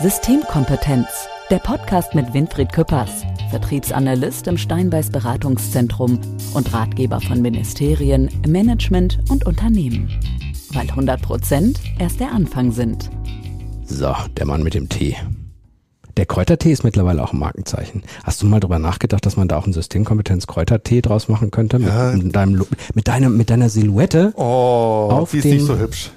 Systemkompetenz, der Podcast mit Winfried Küppers, Vertriebsanalyst im Steinbeiß Beratungszentrum und Ratgeber von Ministerien, Management und Unternehmen. Weil 100 Prozent erst der Anfang sind. So, der Mann mit dem Tee. Der Kräutertee ist mittlerweile auch ein Markenzeichen. Hast du mal drüber nachgedacht, dass man da auch einen Systemkompetenz Kräutertee draus machen könnte? Ja. Mit, mit, deinem, mit, deinem, mit deiner Silhouette? Oh, Auf die ist den- nicht so hübsch.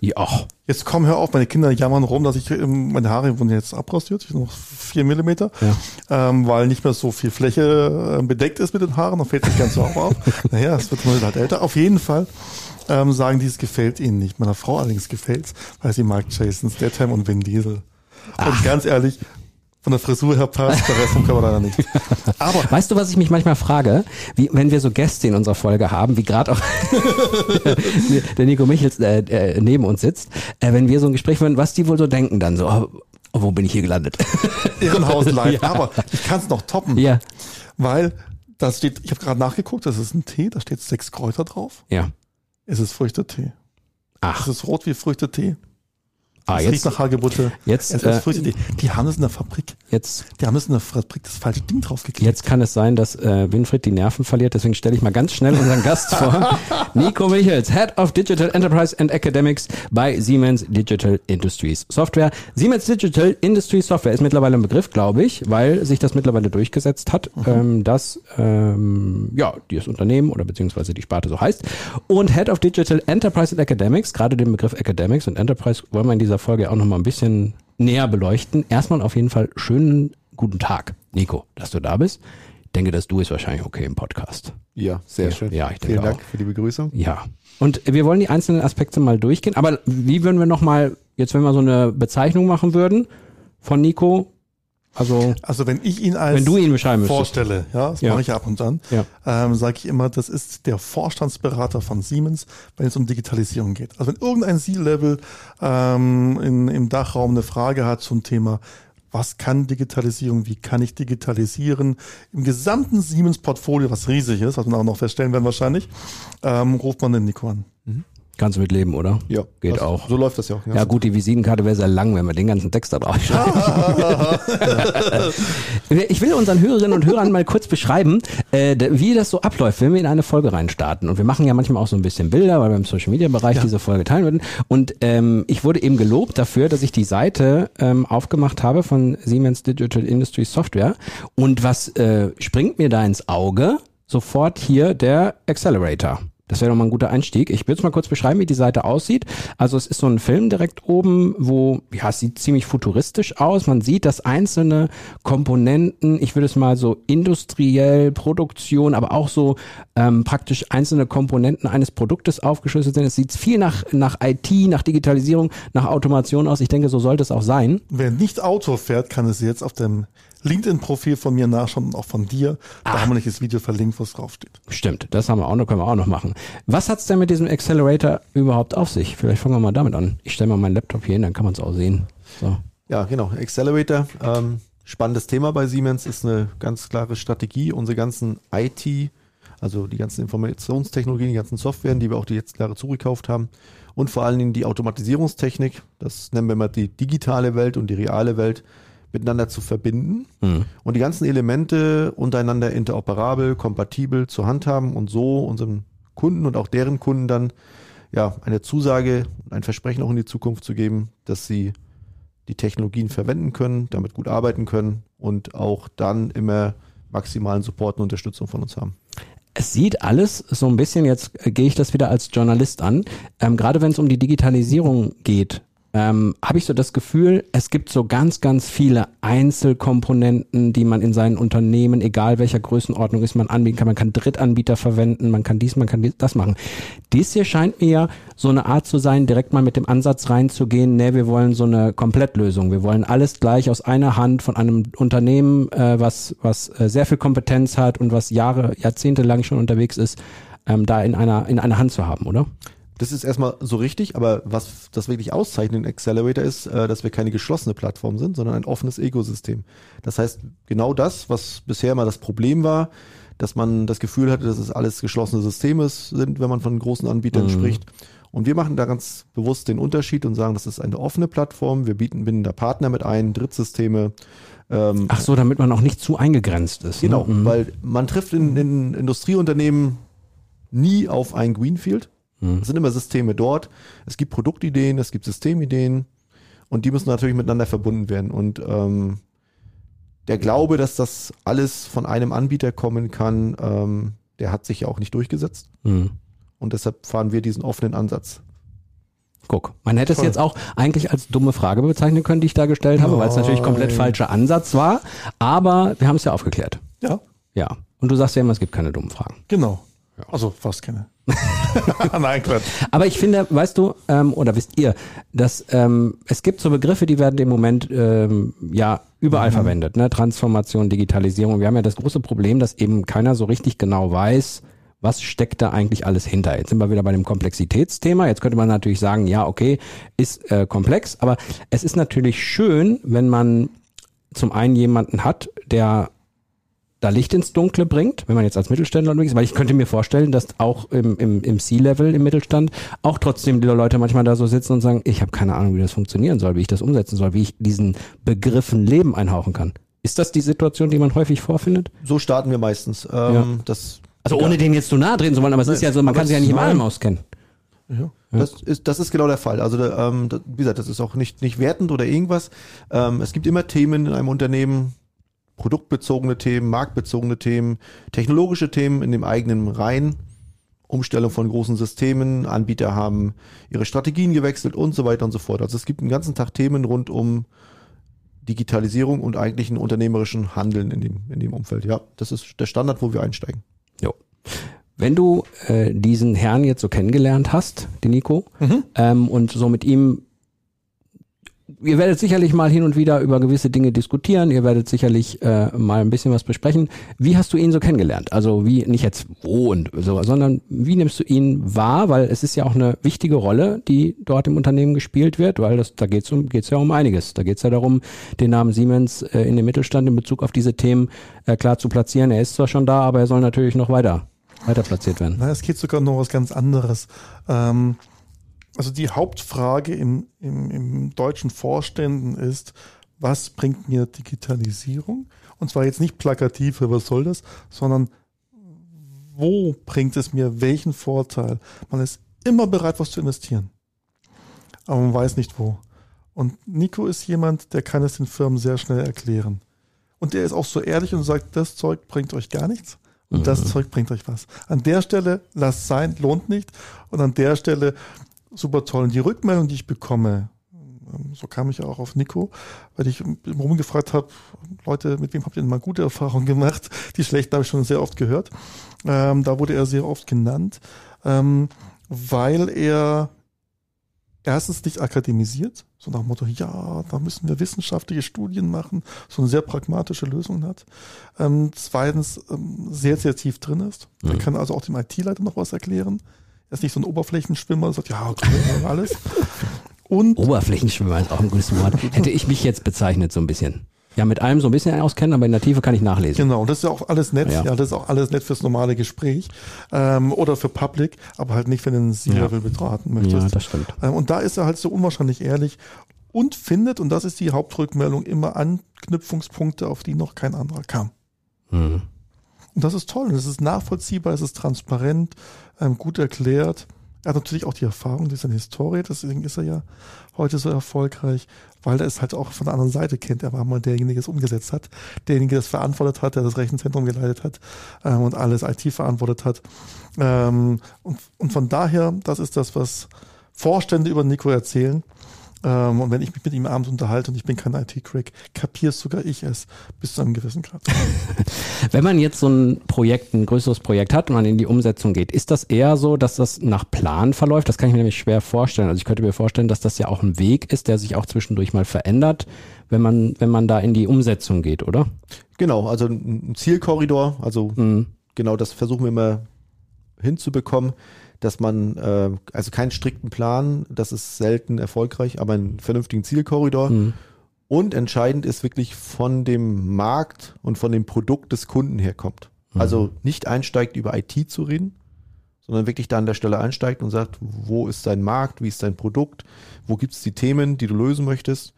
Ja, ach, Jetzt komm, hör auf, meine Kinder jammern rum, dass ich ähm, meine Haare wurden jetzt abrasiert, ich noch vier Millimeter, Ja. ähm, weil nicht mehr so viel Fläche äh, bedeckt ist mit den Haaren, dann fällt es nicht ganz so auf. Naja, es wird man halt älter. Auf jeden Fall ähm, sagen die, es gefällt ihnen nicht. Meiner Frau allerdings gefällt's, weil sie mag Jason Statham und Vin Diesel. Und ganz ehrlich, von der Frisur her passt, der Rest vom Körper leider nicht. Aber Weißt du, was ich mich manchmal frage? Wie, wenn wir so Gäste in unserer Folge haben, wie gerade auch der Nico Michels äh, äh, neben uns sitzt, äh, wenn wir so ein Gespräch führen, was die wohl so denken dann so, oh, oh, wo bin ich hier gelandet? Irrenhaus live. Ja. Aber ich kann es noch toppen. ja, Weil da steht, ich habe gerade nachgeguckt, das ist ein Tee, da steht sechs Kräuter drauf. ja. Es ist Früchtetee. Ach, Es ist rot wie Früchtetee. Ah, es jetzt, riecht nach Hagebutte. jetzt, es äh, Früchtetee. Die haben es in der Fabrik. jetzt Die haben es in der Fabrik das falsche Ding draufgeklebt. Jetzt kann es sein, dass äh, Winfried die Nerven verliert, deswegen stelle ich mal ganz schnell unseren Gast vor. Nico Michels, Head of Digital Enterprise and Academics bei Siemens Digital Industries Software. Siemens Digital Industries Software ist mittlerweile ein Begriff, glaube ich, weil sich das mittlerweile durchgesetzt hat, ähm, dass ähm, ja, dieses Unternehmen oder beziehungsweise die Sparte so heißt. Und Head of Digital Enterprise and Academics, gerade den Begriff Academics und Enterprise wollen wir in dieser Folge auch nochmal ein bisschen näher beleuchten. Erstmal auf jeden Fall schönen guten Tag, Nico, dass du da bist. Ich denke, dass du ist wahrscheinlich okay im Podcast. Ja, sehr Ja, schön. ja, ich denke Vielen Dank auch. für die Begrüßung. Ja. Und wir wollen die einzelnen Aspekte mal durchgehen. Aber wie würden wir nochmal, jetzt wenn wir so eine Bezeichnung machen würden von Nico, also Also wenn ich ihn als wenn du ihn beschreiben müsstest. vorstelle, ja, das Ja. mache ich ab und an, Ja. ähm, sage ich immer, das ist der Vorstandsberater von Siemens, wenn es um Digitalisierung geht. Also wenn irgendein C-Level ähm, in, im Dachraum eine Frage hat zum Thema, was kann Digitalisierung, wie kann ich digitalisieren, im gesamten Siemens-Portfolio, was riesig ist, was wir auch noch feststellen werden wahrscheinlich, ähm, ruft man den Nico an. Kannst du mit leben, oder? Ja, Geht das, auch. So läuft das ja auch. Ja gut, die Visitenkarte wäre sehr lang, wenn wir den ganzen Text da drauf schreiben. ich will unseren Hörerinnen und Hörern mal kurz beschreiben, äh, wie das so abläuft, wenn wir in eine Folge reinstarten. Und wir machen ja manchmal auch so ein bisschen Bilder, weil wir im Social Media Bereich diese Folge teilen würden. Und ähm, ich wurde eben gelobt dafür, dass ich die Seite ähm, aufgemacht habe von Siemens Digital Industries Software. Und was äh, springt mir da ins Auge? Sofort hier der Accelerator. Das wäre doch mal ein guter Einstieg. Ich will es mal kurz beschreiben, wie die Seite aussieht. Also es ist so ein Film direkt oben, wo, ja, es sieht ziemlich futuristisch aus. Man sieht, dass einzelne Komponenten, ich würde es mal so industriell, Produktion, aber auch so ähm, praktisch einzelne Komponenten eines Produktes aufgeschlüsselt sind. Es sieht viel nach, nach IT, nach Digitalisierung, nach Automation aus. Ich denke, so sollte es auch sein. Wer nicht Auto fährt, kann es jetzt auf dem LinkedIn-Profil von mir nachschauen und auch von dir. Da haben wir nicht das Video verlinkt, wo es draufsteht. Stimmt, das haben wir auch noch, können wir auch noch machen. Was hat's denn mit diesem Accelerator überhaupt auf sich? Vielleicht fangen wir mal damit an. Ich stelle mal meinen Laptop hier hin, dann kann man es auch sehen. So. Ja, genau. Accelerator. Ähm, spannendes Thema bei Siemens ist eine ganz klare Strategie. Unsere ganzen IT, also die ganzen Informationstechnologien, die ganzen Softwaren, die wir auch die jetzt Jahre zugekauft haben und vor allen Dingen die Automatisierungstechnik, das nennen wir mal die digitale Welt und die reale Welt, miteinander zu verbinden Hm. und die ganzen Elemente untereinander interoperabel, kompatibel zu handhaben und so unseren Kunden und auch deren Kunden dann ja eine Zusage, ein Versprechen auch in die Zukunft zu geben, dass sie die Technologien verwenden können, damit gut arbeiten können und auch dann immer maximalen Support und Unterstützung von uns haben. Es sieht alles so ein bisschen, jetzt äh, gehe ich das wieder als Journalist an, ähm, gerade wenn es um die Digitalisierung geht, ähm, habe ich so das Gefühl, es gibt so ganz, ganz viele Einzelkomponenten, die man in seinen Unternehmen, egal welcher Größenordnung ist, man anbieten kann. Man kann Drittanbieter verwenden, man kann dies, man kann dies, das machen. Dies hier scheint mir ja so eine Art zu sein, direkt mal mit dem Ansatz reinzugehen, nee, wir wollen so eine Komplettlösung. Wir wollen alles gleich aus einer Hand von einem Unternehmen, äh, was, was äh, sehr viel Kompetenz hat und was Jahre, Jahrzehnte lang schon unterwegs ist, ähm, da in einer, in einer Hand zu haben, oder? Das ist erstmal so richtig, aber was das wirklich auszeichnet in Accelerator ist, äh, dass wir keine geschlossene Plattform sind, sondern ein offenes Ökosystem. Das heißt, genau das, was bisher mal das Problem war, dass man das Gefühl hatte, dass es alles geschlossene Systeme sind, wenn man von großen Anbietern Mhm. spricht. Und wir machen da ganz bewusst den Unterschied und sagen, das ist eine offene Plattform. Wir bieten, binden da Partner mit ein, Drittsysteme. Ähm, Ach so, damit man auch nicht zu eingegrenzt ist. Ne? Genau, ne? weil man trifft in, in Industrieunternehmen nie auf ein Greenfield. Mhm. Es sind immer Systeme dort. Es gibt Produktideen, es gibt Systemideen und die müssen natürlich miteinander verbunden werden. Und ähm, der Glaube, dass das alles von einem Anbieter kommen kann, ähm, der hat sich ja auch nicht durchgesetzt. Mhm. Und deshalb fahren wir diesen offenen Ansatz. Guck, man hätte Toll. es jetzt auch eigentlich als dumme Frage bezeichnen können, die ich da gestellt habe, weil es natürlich komplett falscher Ansatz war. Aber wir haben es ja aufgeklärt. Ja. Ja. Und du sagst ja immer, es gibt keine dummen Fragen. Genau. Ja. Also fast keine. Nein, Quatsch. Aber ich finde, weißt du, ähm, oder wisst ihr, dass ähm, es gibt so Begriffe, die werden im Moment ähm, ja überall mhm. verwendet, ne? Transformation, Digitalisierung. Wir haben ja das große Problem, dass eben keiner so richtig genau weiß, was steckt da eigentlich alles hinter? Jetzt sind wir wieder bei dem Komplexitätsthema. Jetzt könnte man natürlich sagen, ja, okay, ist äh, komplex, aber es ist natürlich schön, wenn man zum einen jemanden hat, der da Licht ins Dunkle bringt, wenn man jetzt als Mittelständler unterwegs ist, weil ich könnte mir vorstellen, dass auch im, im, im C-Level, im Mittelstand, auch trotzdem die Leute manchmal da so sitzen und sagen, ich habe keine Ahnung, wie das funktionieren soll, wie ich das umsetzen soll, wie ich diesen Begriffen Leben einhauchen kann. Ist das die Situation, die man häufig vorfindet? So starten wir meistens. Ähm, ja. das, also ohne den jetzt zu nahe drehen zu wollen, aber es ist ja so, man kann sich ja nicht immer allem auskennen. Ja. Das ist, das ist genau der Fall. Also, ähm, wie gesagt, das ist auch nicht, nicht wertend oder irgendwas. Ähm, es gibt immer Themen in einem Unternehmen, produktbezogene Themen, marktbezogene Themen, technologische Themen in dem eigenen Reihen, Umstellung von großen Systemen, Anbieter haben ihre Strategien gewechselt und so weiter und so fort. Also es gibt einen ganzen Tag Themen rund um Digitalisierung und eigentlich einen unternehmerischen Handeln in dem, in dem Umfeld. Ja, das ist der Standard, wo wir einsteigen. Jo. Wenn du äh, diesen Herrn jetzt so kennengelernt hast, den Nico, mhm. ähm, und so mit ihm ihr werdet sicherlich mal hin und wieder über gewisse Dinge diskutieren, ihr werdet sicherlich äh, mal ein bisschen was besprechen. Wie hast du ihn so kennengelernt? Also wie, nicht jetzt wo und so, sondern wie nimmst du ihn wahr? Weil es ist ja auch eine wichtige Rolle, die dort im Unternehmen gespielt wird, weil das, da geht es um, geht's ja um einiges. Da geht es ja darum, den Namen Siemens äh, in den Mittelstand in Bezug auf diese Themen äh, klar zu platzieren. Er ist zwar schon da, aber er soll natürlich noch weiter, weiter platziert werden. Na, es geht sogar noch was ganz anderes. Ähm also die Hauptfrage im, im, im deutschen Vorständen ist, was bringt mir Digitalisierung? Und zwar jetzt nicht plakativ, was soll das, sondern wo bringt es mir welchen Vorteil? Man ist immer bereit, was zu investieren. Aber man weiß nicht wo. Und Nico ist jemand, der kann es den Firmen sehr schnell erklären. Und der ist auch so ehrlich und sagt, das Zeug bringt euch gar nichts und mhm. das Zeug bringt euch was. An der Stelle lasst sein, lohnt nicht. Und an der Stelle super toll. Und die Rückmeldung, die ich bekomme, ähm, so kam ich auch auf Nico, weil ich rumgefragt habe, Leute, mit wem habt ihr denn mal gute Erfahrungen gemacht? Die schlechten habe ich schon sehr oft gehört. Ähm, da wurde er sehr oft genannt, ähm, weil er erstens nicht akademisiert, so nach dem Motto, ja, da müssen wir wissenschaftliche Studien machen, so eine sehr pragmatische Lösung hat. Ähm, zweitens ähm, sehr, sehr tief drin ist. Mhm. Er kann also auch dem IT-Leiter noch was erklären. Er ist nicht so ein Oberflächenschwimmer sagt, ja, okay, alles. Und Oberflächenschwimmer ist auch ein gutes Wort. Hätte ich mich jetzt bezeichnet so ein bisschen. Ja, mit allem so ein bisschen auskennen, aber in der Tiefe kann ich nachlesen. Genau, und das ist ja auch alles nett. Ja, ja das ist auch alles nett fürs normale Gespräch ähm, oder für Public, aber halt nicht, wenn du einen C-Level ja. betraten möchtest. Ja, das stimmt. Ähm, und da ist er halt so unwahrscheinlich ehrlich und findet, und das ist die Hauptrückmeldung, immer Anknüpfungspunkte, auf die noch kein anderer kam. Mhm. Und das ist toll. Und es ist nachvollziehbar, es ist transparent, ähm, gut erklärt. Er hat natürlich auch die Erfahrung, die ist eine Historie, deswegen ist er ja heute so erfolgreich, weil er es halt auch von der anderen Seite kennt. Er war mal derjenige, der es umgesetzt hat, derjenige, der es verantwortet hat, der das Rechenzentrum geleitet hat ähm, und alles IT verantwortet hat. Ähm, und, und von daher, das ist das, was Vorstände über Nico erzählen. Ähm, und wenn ich mich mit ihm abends unterhalte und ich bin kein IT-Crack, kapierst sogar ich es bis zu einem gewissen Grad. wenn man jetzt so ein Projekt, ein größeres Projekt hat und man in die Umsetzung geht, ist das eher so, dass das nach Plan verläuft? Das kann ich mir nämlich schwer vorstellen. Also ich könnte mir vorstellen, dass das ja auch ein Weg ist, der sich auch zwischendurch mal verändert, wenn man, wenn man da in die Umsetzung geht, oder? Genau, also ein Zielkorridor, also mhm. genau das versuchen wir immer hinzubekommen dass man, äh, also keinen strikten Plan, das ist selten erfolgreich, aber einen vernünftigen Zielkorridor. Mhm. Und entscheidend ist wirklich von dem Markt und von dem Produkt des Kunden herkommt. Mhm. Also nicht einsteigt, über IT zu reden sondern wirklich da an der Stelle einsteigt und sagt, wo ist dein Markt, wie ist dein Produkt, wo gibt es die Themen, die du lösen möchtest.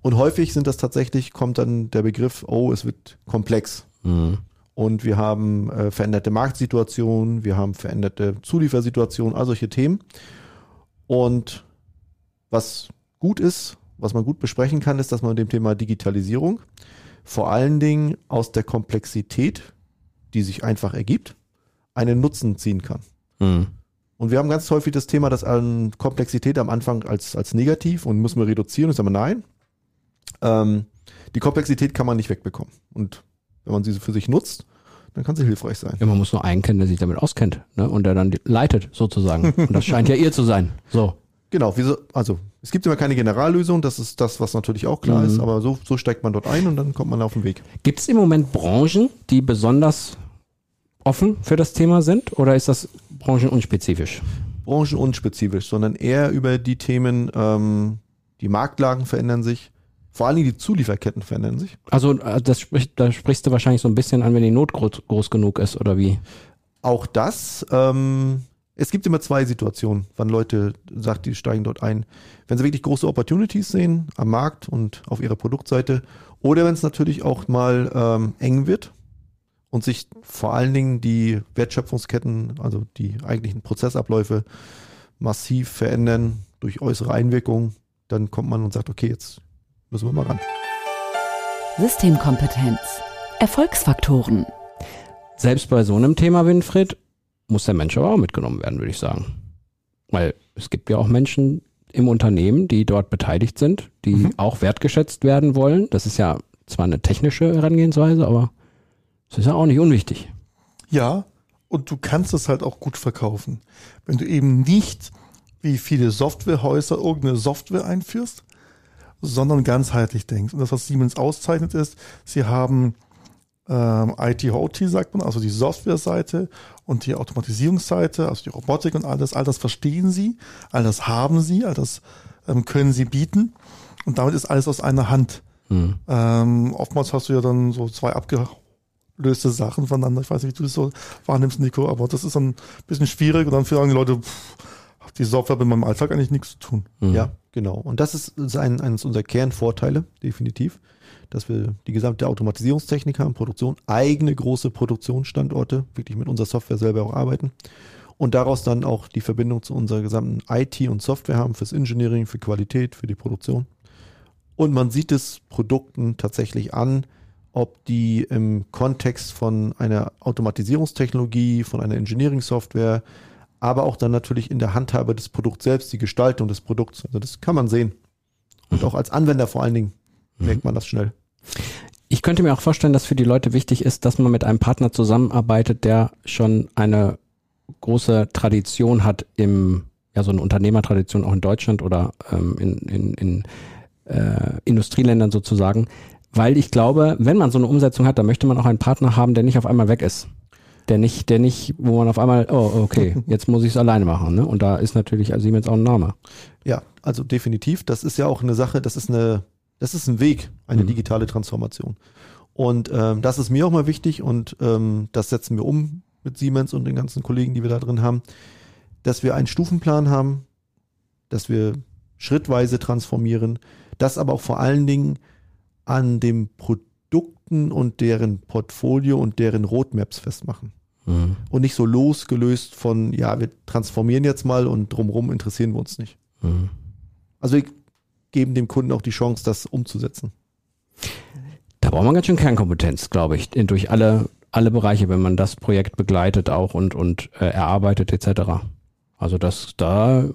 Und häufig sind das tatsächlich, kommt dann der Begriff, oh, es wird komplex. Mhm. Und wir haben äh, veränderte Marktsituationen, wir haben veränderte Zuliefersituationen, all solche Themen. Und was gut ist, was man gut besprechen kann, ist, dass man mit dem Thema Digitalisierung vor allen Dingen aus der Komplexität, die sich einfach ergibt, einen Nutzen ziehen kann. Mhm. Und wir haben ganz häufig das Thema, dass an Komplexität am Anfang als, als negativ und müssen wir reduzieren. Ich sage mal, nein. Ähm, die Komplexität kann man nicht wegbekommen. Und wenn man sie für sich nutzt, dann kann sie hilfreich sein. Ja, man muss nur einen kennen, der sich damit auskennt ne? und der dann leitet sozusagen. Und das scheint ja ihr zu sein. So. Genau, wieso, also es gibt immer keine Generallösung, das ist das, was natürlich auch klar Mhm. ist, aber so, so steigt man dort ein und dann kommt man auf den Weg. Gibt es im Moment Branchen, die besonders offen für das Thema sind oder ist das branchenunspezifisch? branchenunspezifisch, sondern eher über die Themen, ähm, die Marktlagen verändern sich, vor allen Dingen die Zulieferketten verändern sich. Also äh, das spricht, da sprichst du wahrscheinlich so ein bisschen an, wenn die Not groß, groß genug ist oder wie? Auch das, ähm, es gibt immer zwei Situationen, wann Leute sagt, die steigen dort ein. Wenn sie wirklich große Opportunities sehen am Markt und auf ihrer Produktseite oder wenn es natürlich auch mal ähm, eng wird und sich vor allen Dingen die Wertschöpfungsketten, also die eigentlichen Prozessabläufe massiv verändern durch äußere Einwirkungen, dann kommt man und sagt, okay, jetzt müssen wir mal ran. Systemkompetenz. Erfolgsfaktoren. Selbst bei so einem Thema, Winfried, muss der Mensch aber auch mitgenommen werden, würde ich sagen. Weil es gibt ja auch Menschen im Unternehmen, die dort beteiligt sind, die Mhm. auch wertgeschätzt werden wollen. Das ist ja zwar eine technische Herangehensweise, aber es ist ja auch nicht unwichtig. Ja, und du kannst es halt auch gut verkaufen. Wenn du eben nicht wie viele Softwarehäuser irgendeine Software einführst, sondern ganzheitlich denkst. Und das, was Siemens auszeichnet, ist, sie haben ähm, IT-OT, sagt man, also die Softwareseite und die Automatisierungsseite, also die Robotik und all das, all das verstehen sie, all das haben sie, all das ähm, können sie bieten. Und damit ist alles aus einer Hand. Hm. Ähm, oftmals hast du ja dann so zwei abgelöste Sachen voneinander. Ich weiß nicht, wie du das so wahrnimmst, Nico, aber das ist dann ein bisschen schwierig und dann sagen die Leute, pff, hat die Software mit meinem Alltag eigentlich nichts zu tun. Mhm. Ja, genau. Und das ist, ist ein, eines unserer Kernvorteile, definitiv, dass wir die gesamte Automatisierungstechnik haben, Produktion, eigene große Produktionsstandorte, wirklich mit unserer Software selber auch arbeiten und daraus dann auch die Verbindung zu unserer gesamten IT und Software haben fürs Engineering, für Qualität, für die Produktion. Und man sieht es Produkten tatsächlich an, ob die im Kontext von einer Automatisierungstechnologie, von einer Engineering-Software, aber auch dann natürlich in der Handhabe des Produkts selbst, die Gestaltung des Produkts. Also das kann man sehen. Und auch als Anwender vor allen Dingen merkt man das schnell. Ich könnte mir auch vorstellen, dass für die Leute wichtig ist, dass man mit einem Partner zusammenarbeitet, der schon eine große Tradition hat im, ja, so eine Unternehmertradition auch in Deutschland oder ähm, in, in, in äh, Industrieländern sozusagen. Weil ich glaube, wenn man so eine Umsetzung hat, dann möchte man auch einen Partner haben, der nicht auf einmal weg ist. Der nicht, der nicht, wo man auf einmal, oh, okay, jetzt muss ich es alleine machen. Ne? Und da ist natürlich Siemens auch ein Name. Ja, also definitiv. Das ist ja auch eine Sache, das ist eine, das ist ein Weg, eine Mhm. digitale Transformation. Und ähm, das ist mir auch mal wichtig und ähm, das setzen wir um mit Siemens und den ganzen Kollegen, die wir da drin haben, dass wir einen Stufenplan haben, dass wir schrittweise transformieren, das aber auch vor allen Dingen an den Produkten und deren Portfolio und deren Roadmaps festmachen Mhm. und nicht so losgelöst von, ja, wir transformieren jetzt mal und drumherum interessieren wir uns nicht. Mhm. Also wir geben dem Kunden auch die Chance, das umzusetzen. Da braucht man ganz schön Kernkompetenz, glaube ich, in, durch alle, alle Bereiche, wenn man das Projekt begleitet auch und, und äh, erarbeitet etc. Also das da,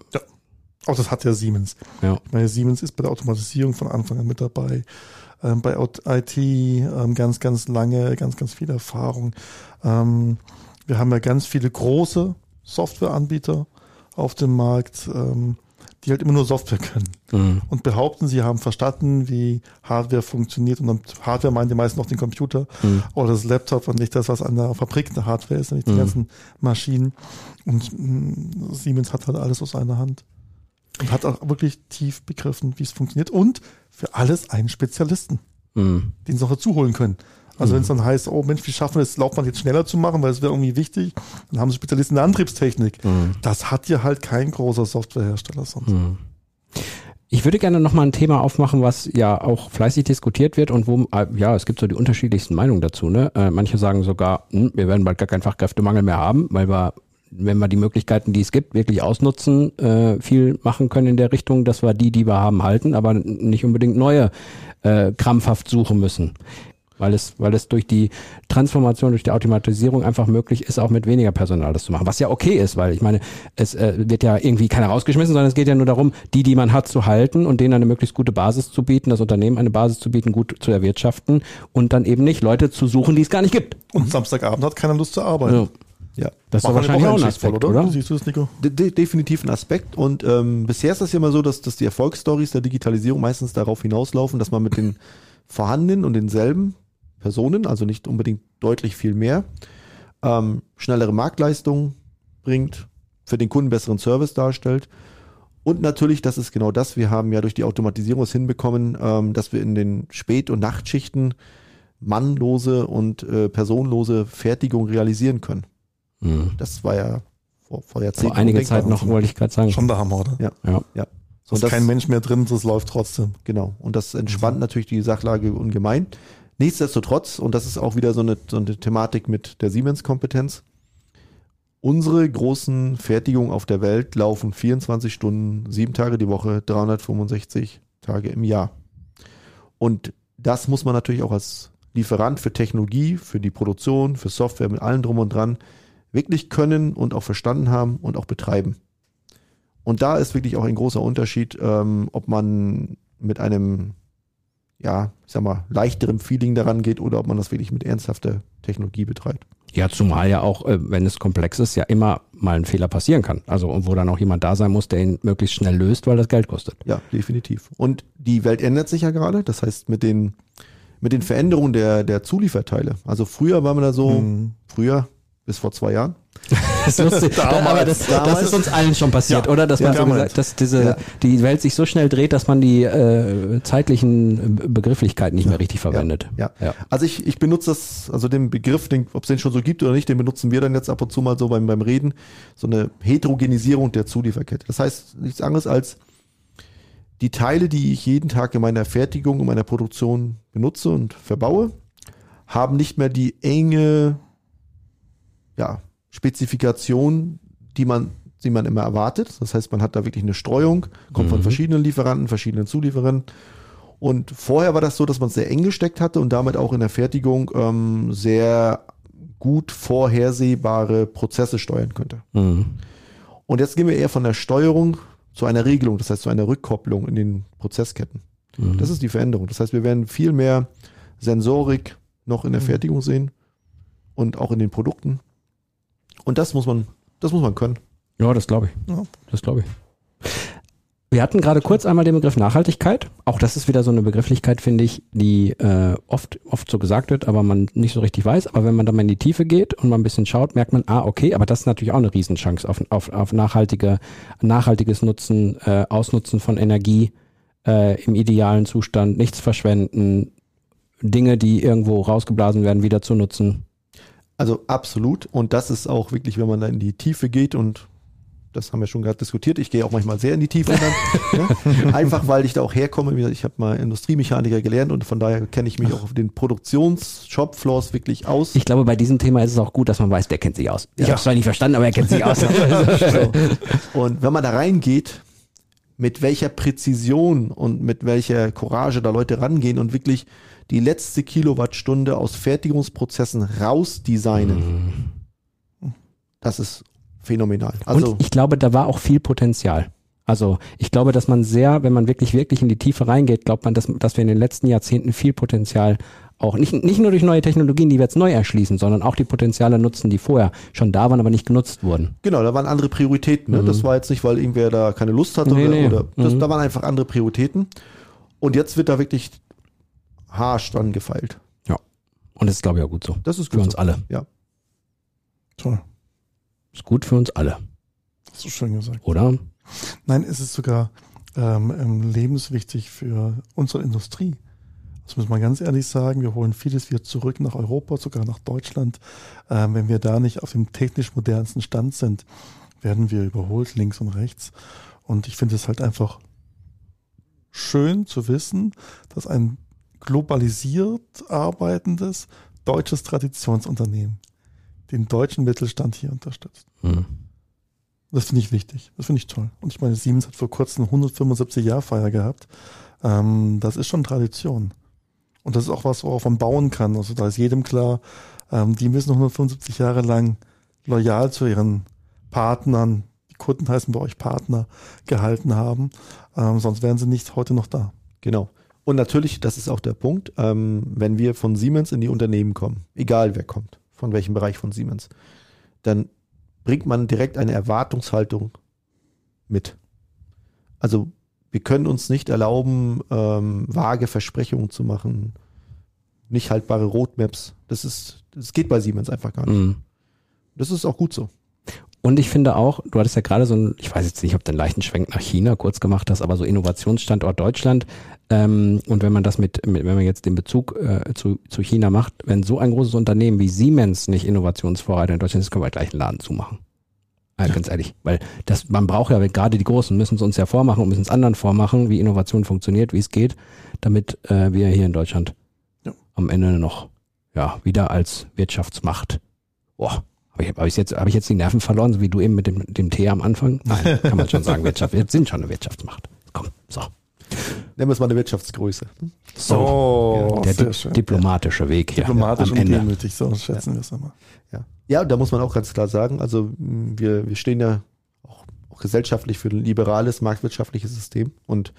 Auch das hat ja Siemens. ja. Ich meine, Siemens ist bei der Automatisierung von Anfang an mit dabei. Ähm, bei IT ähm, ganz, ganz lange, ganz, ganz viel Erfahrung. Ähm, wir haben ja ganz viele große Softwareanbieter auf dem Markt, ähm, die halt immer nur Software können Mhm. und behaupten, sie haben verstanden, wie Hardware funktioniert. Und Hardware meinen die meisten auch den Computer Mhm. oder das Laptop und nicht das, was an der Fabrik eine Hardware ist, nämlich die Mhm. ganzen Maschinen. Und mh, Siemens hat halt alles aus einer Hand. Und hat auch wirklich tief begriffen, wie es funktioniert. Und für alles einen Spezialisten, Mhm. den sie auch dazu holen können. Also wenn es dann heißt, oh Mensch, wie schaffen wir es, Laufbahn jetzt schneller zu machen, weil es wäre irgendwie wichtig, dann haben sie Spezialisten in der Antriebstechnik. Das hat ja halt kein großer Softwarehersteller sonst. Ich würde gerne nochmal ein Thema aufmachen, was ja auch fleißig diskutiert wird und wo, äh, ja, es gibt so die unterschiedlichsten Meinungen dazu. Ne? Äh, manche sagen sogar, hm, wir werden bald gar keinen Fachkräftemangel mehr haben, weil wir, wenn wir die Möglichkeiten, die es gibt, wirklich ausnutzen, äh, viel machen können in der Richtung, dass wir die, die wir haben, halten, aber nicht unbedingt neue äh, krampfhaft suchen müssen. Weil es, weil es durch die Transformation, durch die Automatisierung einfach möglich ist, auch mit weniger Personal das zu machen. Was ja okay ist, weil ich meine, es äh, wird ja irgendwie keiner rausgeschmissen, sondern es geht ja nur darum, die, die man hat, zu halten und denen eine möglichst gute Basis zu bieten, das Unternehmen eine Basis zu bieten, gut zu erwirtschaften und dann eben nicht Leute zu suchen, die es gar nicht gibt. Und Samstagabend hat keiner Lust zu arbeiten. Ja. Ja. Das ist wahrscheinlich auch ein Wochenendschicht voll, Aspekt, oder? Wie siehst du das, Nico? De de definitiv ein Aspekt. Und ähm, bisher ist das ja immer so, dass, dass die Erfolgsstories der Digitalisierung meistens darauf hinauslaufen, dass man mit den vorhandenen und denselben Personen, also nicht unbedingt deutlich viel mehr, ähm, schnellere Marktleistungen bringt, für den Kunden besseren Service darstellt. Und natürlich, das ist genau das, wir haben ja durch die Automatisierung es hinbekommen, ähm, dass wir in den Spät- und Nachtschichten mannlose und äh, personenlose Fertigung realisieren können. Mhm. Das war ja vor, vor Jahrzehnten Vor einiger. Zeit noch, wollte ich gerade sagen. Schon der Hammer, oder? Ja. Ja. Ja. So ist das- kein Mensch mehr drin, das läuft trotzdem. Genau. Und das entspannt natürlich die Sachlage ungemein. Nichtsdestotrotz, und das ist auch wieder so eine, so eine Thematik mit der Siemens-Kompetenz, unsere großen Fertigungen auf der Welt laufen 24 Stunden, sieben Tage die Woche, 365 Tage im Jahr. Und das muss man natürlich auch als Lieferant für Technologie, für die Produktion, für Software mit allem drum und dran wirklich können und auch verstanden haben und auch betreiben. Und da ist wirklich auch ein großer Unterschied, ähm, ob man mit einem, ja, ich sag mal, leichterem Feeling daran geht oder ob man das wirklich mit ernsthafter Technologie betreibt. Ja, zumal ja auch, äh, wenn es komplex ist, ja immer mal ein Fehler passieren kann. Also, und wo dann auch jemand da sein muss, der ihn möglichst schnell löst, weil das Geld kostet. Ja, definitiv. Und die Welt ändert sich ja gerade. Das heißt, mit den, mit den Veränderungen der, der Zulieferteile. Also früher war man da so, Mhm. früher, bis vor zwei Jahren, Das ist lustig. Damals. aber das, das ist uns allen schon passiert, Ja. oder? Dass man Ja, so gesagt, dass diese, Ja. die Welt sich so schnell dreht, dass man die äh, zeitlichen Begrifflichkeiten nicht mehr richtig verwendet. Ja. Ja. Also ich, ich benutze das, also den Begriff, den, ob es den schon so gibt oder nicht, den benutzen wir dann jetzt ab und zu mal so beim, beim Reden, so eine Heterogenisierung der Zulieferkette. Das heißt nichts anderes als die Teile, die ich jeden Tag in meiner Fertigung, in meiner Produktion benutze und verbaue, haben nicht mehr die enge ja, Spezifikation, die man, die man immer erwartet. Das heißt, man hat da wirklich eine Streuung, kommt von Mhm. verschiedenen Lieferanten, verschiedenen Zulieferern. Und vorher war das so, dass man es sehr eng gesteckt hatte und damit auch in der Fertigung ähm, sehr gut vorhersehbare Prozesse steuern könnte. Mhm. Und jetzt gehen wir eher von der Steuerung zu einer Regelung, das heißt zu einer Rückkopplung in den Prozessketten. Mhm. Das ist die Veränderung. Das heißt, wir werden viel mehr Sensorik noch in der Mhm. Fertigung sehen und auch in den Produkten. Und das muss man, das muss man können. Ja, das glaube ich. Ja. Das glaube ich. Wir hatten gerade kurz einmal den Begriff Nachhaltigkeit. Auch das ist wieder so eine Begrifflichkeit, finde ich, die äh, oft, oft so gesagt wird, aber man nicht so richtig weiß. Aber wenn man dann mal in die Tiefe geht und mal ein bisschen schaut, merkt man, ah, okay, aber das ist natürlich auch eine Riesenchance auf, auf, auf nachhaltige, nachhaltiges Nutzen, äh, Ausnutzen von Energie äh, im idealen Zustand, nichts verschwenden, Dinge, die irgendwo rausgeblasen werden, wieder zu nutzen. Also absolut. Und das ist auch wirklich, wenn man da in die Tiefe geht und das haben wir schon gerade diskutiert. Ich gehe auch manchmal sehr in die Tiefe dann. ja? Einfach weil ich da auch herkomme. Ich habe mal Industriemechaniker gelernt und von daher kenne ich mich auch auf den Produktions-Shopfloors wirklich aus. Ich glaube, bei diesem Thema ist es auch gut, dass man weiß, der kennt sich aus. Ich Ja. habe es zwar nicht verstanden, aber er kennt sich aus. So. Und wenn man da reingeht, mit welcher Präzision und mit welcher Courage da Leute rangehen und wirklich die letzte Kilowattstunde aus Fertigungsprozessen rausdesignen, das ist phänomenal. Also und ich glaube, da war auch viel Potenzial. Also ich glaube, dass man sehr, wenn man wirklich, wirklich in die Tiefe reingeht, glaubt man, dass, dass wir in den letzten Jahrzehnten viel Potenzial auch nicht, nicht nur durch neue Technologien, die wir jetzt neu erschließen, sondern auch die Potenziale nutzen, die vorher schon da waren, aber nicht genutzt wurden. Genau, da waren andere Prioritäten. Ne? Das war jetzt nicht, weil irgendwer da keine Lust hatte Nee, oder, nee. oder das, Mhm. da waren einfach andere Prioritäten. Und jetzt wird da wirklich harsch dran gefeilt. Und das ist, glaube ich, auch gut so. Das ist Für gut uns so. alle. Ja. Toll. Ist gut für uns alle, Hast du schön gesagt. oder? Nein, es ist sogar ähm, ähm, lebenswichtig für unsere Industrie. Das muss man ganz ehrlich sagen. Wir holen vieles wieder zurück nach Europa, sogar nach Deutschland. Ähm, wenn wir da nicht auf dem technisch modernsten Stand sind, werden wir überholt links und rechts. Und ich finde es halt einfach schön zu wissen, dass ein globalisiert arbeitendes deutsches Traditionsunternehmen den deutschen Mittelstand hier unterstützt. Mhm. Das finde ich wichtig. Das finde ich toll. Und ich meine, Siemens hat vor kurzem 175 Jahr Feier gehabt. Ähm, das ist schon Tradition. Und das ist auch was, worauf man bauen kann. Also da ist jedem klar, ähm, die müssen 175 Jahre lang loyal zu ihren Partnern, die Kunden heißen bei euch Partner, gehalten haben. Ähm, sonst wären sie nicht heute noch da. Genau. Und natürlich, das ist auch der Punkt, ähm, wenn wir von Siemens in die Unternehmen kommen, egal wer kommt, von welchem Bereich von Siemens, dann bringt man direkt eine Erwartungshaltung mit. Also wir können uns nicht erlauben, ähm, vage Versprechungen zu machen, nicht haltbare Roadmaps. Das ist, das geht bei Siemens einfach gar nicht. Mhm. Das ist auch gut so. Und ich finde auch, du hattest ja gerade so ein, ich weiß jetzt nicht, ob du einen leichten Schwenk nach China kurz gemacht hast, aber so Innovationsstandort Deutschland. Ähm, und wenn man das mit, mit, wenn man jetzt den Bezug äh, zu, zu China macht, wenn so ein großes Unternehmen wie Siemens nicht Innovationsvorreiter in Deutschland ist, können wir gleich einen Laden zumachen. Also ganz ehrlich, weil das, man braucht ja gerade die Großen, müssen es uns ja vormachen und müssen es anderen vormachen, wie Innovation funktioniert, wie es geht, damit äh, wir hier in Deutschland ja. am Ende noch ja wieder als Wirtschaftsmacht. Boah, habe ich, hab ich jetzt habe ich jetzt die Nerven verloren, so wie du eben mit dem, dem T am Anfang? Nein, kann man schon sagen, Wirtschaft, wir sind schon eine Wirtschaftsmacht. Komm, so. Nennen wir es mal eine Wirtschaftsgröße. So, oh, der di diplomatische Weg hier. Diplomatisch am und Ende. demütig, so schätzen ja. wir es immer. Ja. ja, da muss man auch ganz klar sagen, also wir, wir stehen ja auch, auch gesellschaftlich für ein liberales, marktwirtschaftliches System und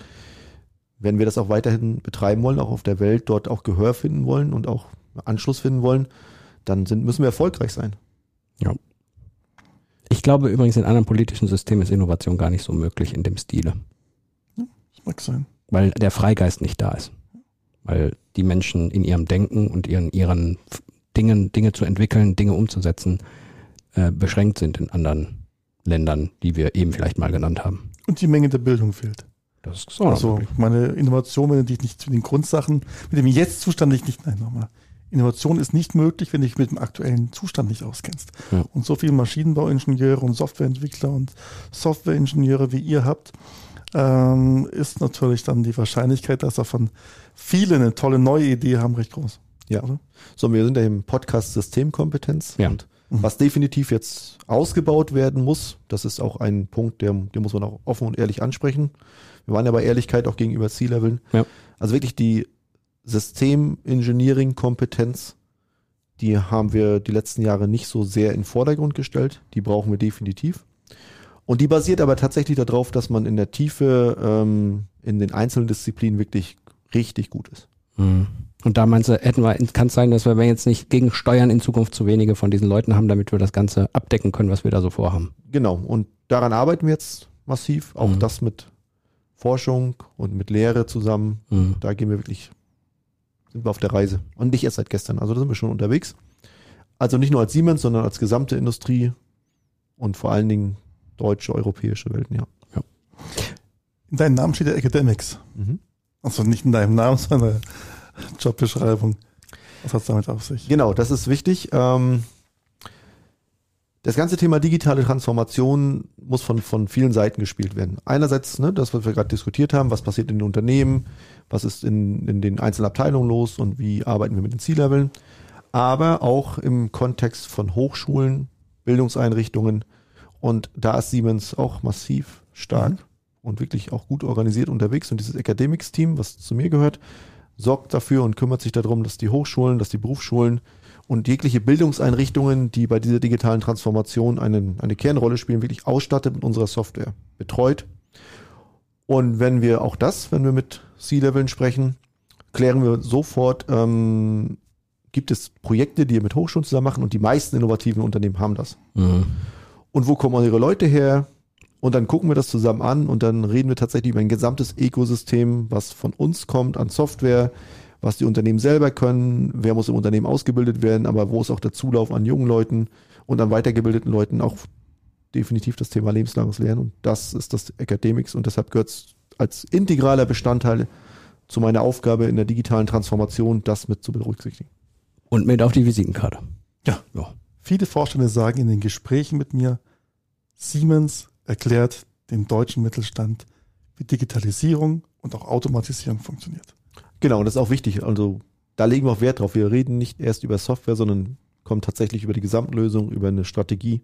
wenn wir das auch weiterhin betreiben wollen, auch auf der Welt dort auch Gehör finden wollen und auch Anschluss finden wollen, dann sind, müssen wir erfolgreich sein. Ja. Ich glaube übrigens, in anderen politischen Systemen ist Innovation gar nicht so möglich in dem Stile. Mag sein weil der Freigeist nicht da ist. Weil die Menschen in ihrem Denken und ihren, ihren Dingen, Dinge zu entwickeln, Dinge umzusetzen, äh, beschränkt sind in anderen Ländern, die wir eben vielleicht mal genannt haben. Und die Menge der Bildung fehlt. Das ist so. Also meine Innovation, wenn du dich nicht zu den Grundsachen, mit dem Jetzt-Zustand nicht, nicht, nein, nochmal. Innovation ist nicht möglich, wenn du dich mit dem aktuellen Zustand nicht auskennst. Ja. Und so viele Maschinenbauingenieure und Softwareentwickler und Softwareingenieure wie ihr habt, ähm, ist natürlich dann die Wahrscheinlichkeit, dass davon viele eine tolle neue Idee haben, recht groß. Ja. Oder? So, wir sind ja im Podcast Systemkompetenz. Ja. Und was definitiv jetzt ausgebaut werden muss, das ist auch ein Punkt, der, den muss man auch offen und ehrlich ansprechen. Wir waren ja bei Ehrlichkeit auch gegenüber C-Leveln. Ja. Also wirklich die Systemengineering-Kompetenz, die haben wir die letzten Jahre nicht so sehr in den Vordergrund gestellt. Die brauchen wir definitiv. Und die basiert aber tatsächlich darauf, dass man in der Tiefe ähm, in den einzelnen Disziplinen wirklich richtig gut ist. Mhm. Und da meinst du, hätten wir, kann es sein, dass wir jetzt nicht gegen Steuern in Zukunft zu wenige von diesen Leuten haben, damit wir das Ganze abdecken können, was wir da so vorhaben. Genau. Und daran arbeiten wir jetzt massiv. Auch mhm. das mit Forschung und mit Lehre zusammen. Mhm. Da gehen wir wirklich, sind wir auf der Reise. Und nicht erst seit gestern. Also da sind wir schon unterwegs. Also nicht nur als Siemens, sondern als gesamte Industrie und vor allen Dingen deutsche, europäische Welten, ja. ja. In deinem Namen steht ja Academics. Mhm. Also nicht in deinem Namen, sondern Jobbeschreibung. Was hat es damit auf sich? Genau, das ist wichtig. Ähm, das ganze Thema digitale Transformation muss von, von vielen Seiten gespielt werden. Einerseits, ne, das, was wir gerade diskutiert haben, was passiert in den Unternehmen, was ist in, in den einzelnen Abteilungen los und wie arbeiten wir mit den Zielleveln, aber auch im Kontext von Hochschulen, Bildungseinrichtungen, und da ist Siemens auch massiv stark mhm. und wirklich auch gut organisiert unterwegs. Und dieses Academics-Team, was zu mir gehört, sorgt dafür und kümmert sich darum, dass die Hochschulen, dass die Berufsschulen und jegliche Bildungseinrichtungen, die bei dieser digitalen Transformation eine, eine Kernrolle spielen, wirklich ausstattet mit unserer Software, betreut. Und wenn wir auch das, wenn wir mit C-Leveln sprechen, klären wir sofort, ähm, gibt es Projekte, die wir mit Hochschulen zusammen machen und die meisten innovativen Unternehmen haben das. Mhm und wo kommen ihre Leute her? Und dann gucken wir das zusammen an und dann reden wir tatsächlich über ein gesamtes Ökosystem, was von uns kommt an Software, was die Unternehmen selber können, wer muss im Unternehmen ausgebildet werden, aber wo ist auch der Zulauf an jungen Leuten und an weitergebildeten Leuten auch definitiv das Thema lebenslanges Lernen. Und das ist das Academics und deshalb gehört es als integraler Bestandteil zu meiner Aufgabe in der digitalen Transformation, das mit zu berücksichtigen. Und mit auf die Visitenkarte. Ja. ja. Viele Vorstände sagen in den Gesprächen mit mir, Siemens erklärt dem deutschen Mittelstand, wie Digitalisierung und auch Automatisierung funktioniert. Genau, und das ist auch wichtig. Also da legen wir auch Wert drauf. Wir reden nicht erst über Software, sondern kommen tatsächlich über die Gesamtlösung, über eine Strategie.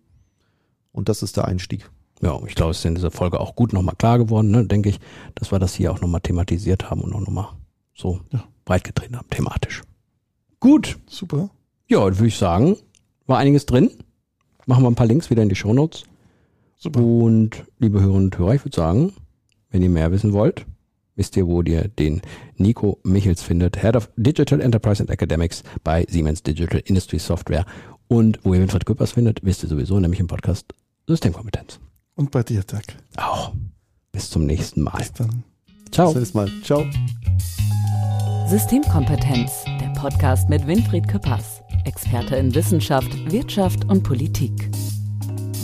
Und das ist der Einstieg. Ja, ich glaube, es ist in dieser Folge auch gut nochmal klar geworden, ne, denke ich, dass wir das hier auch nochmal thematisiert haben und auch nochmal so ja. breit getreten haben, thematisch. Gut. Super. Ja, würde ich sagen, war einiges drin. Machen wir ein paar Links wieder in die Shownotes. Super. Und liebe Hörerinnen und Hörer, ich würde sagen, wenn ihr mehr wissen wollt, wisst ihr, wo ihr den Nico Michels findet, Head of Digital Enterprise and Academics bei Siemens Digital Industry Software. Und wo ihr Winfried Küppers findet, wisst ihr sowieso, nämlich im Podcast Systemkompetenz. Und bei dir, Tag. Auch. Bis zum nächsten Mal. Bis dann. Ciao. Bis nächstes Mal. Ciao. Systemkompetenz, der Podcast mit Winfried Küppers, Experte in Wissenschaft, Wirtschaft und Politik.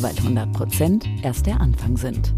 Weil 100 Prozent erst der Anfang sind.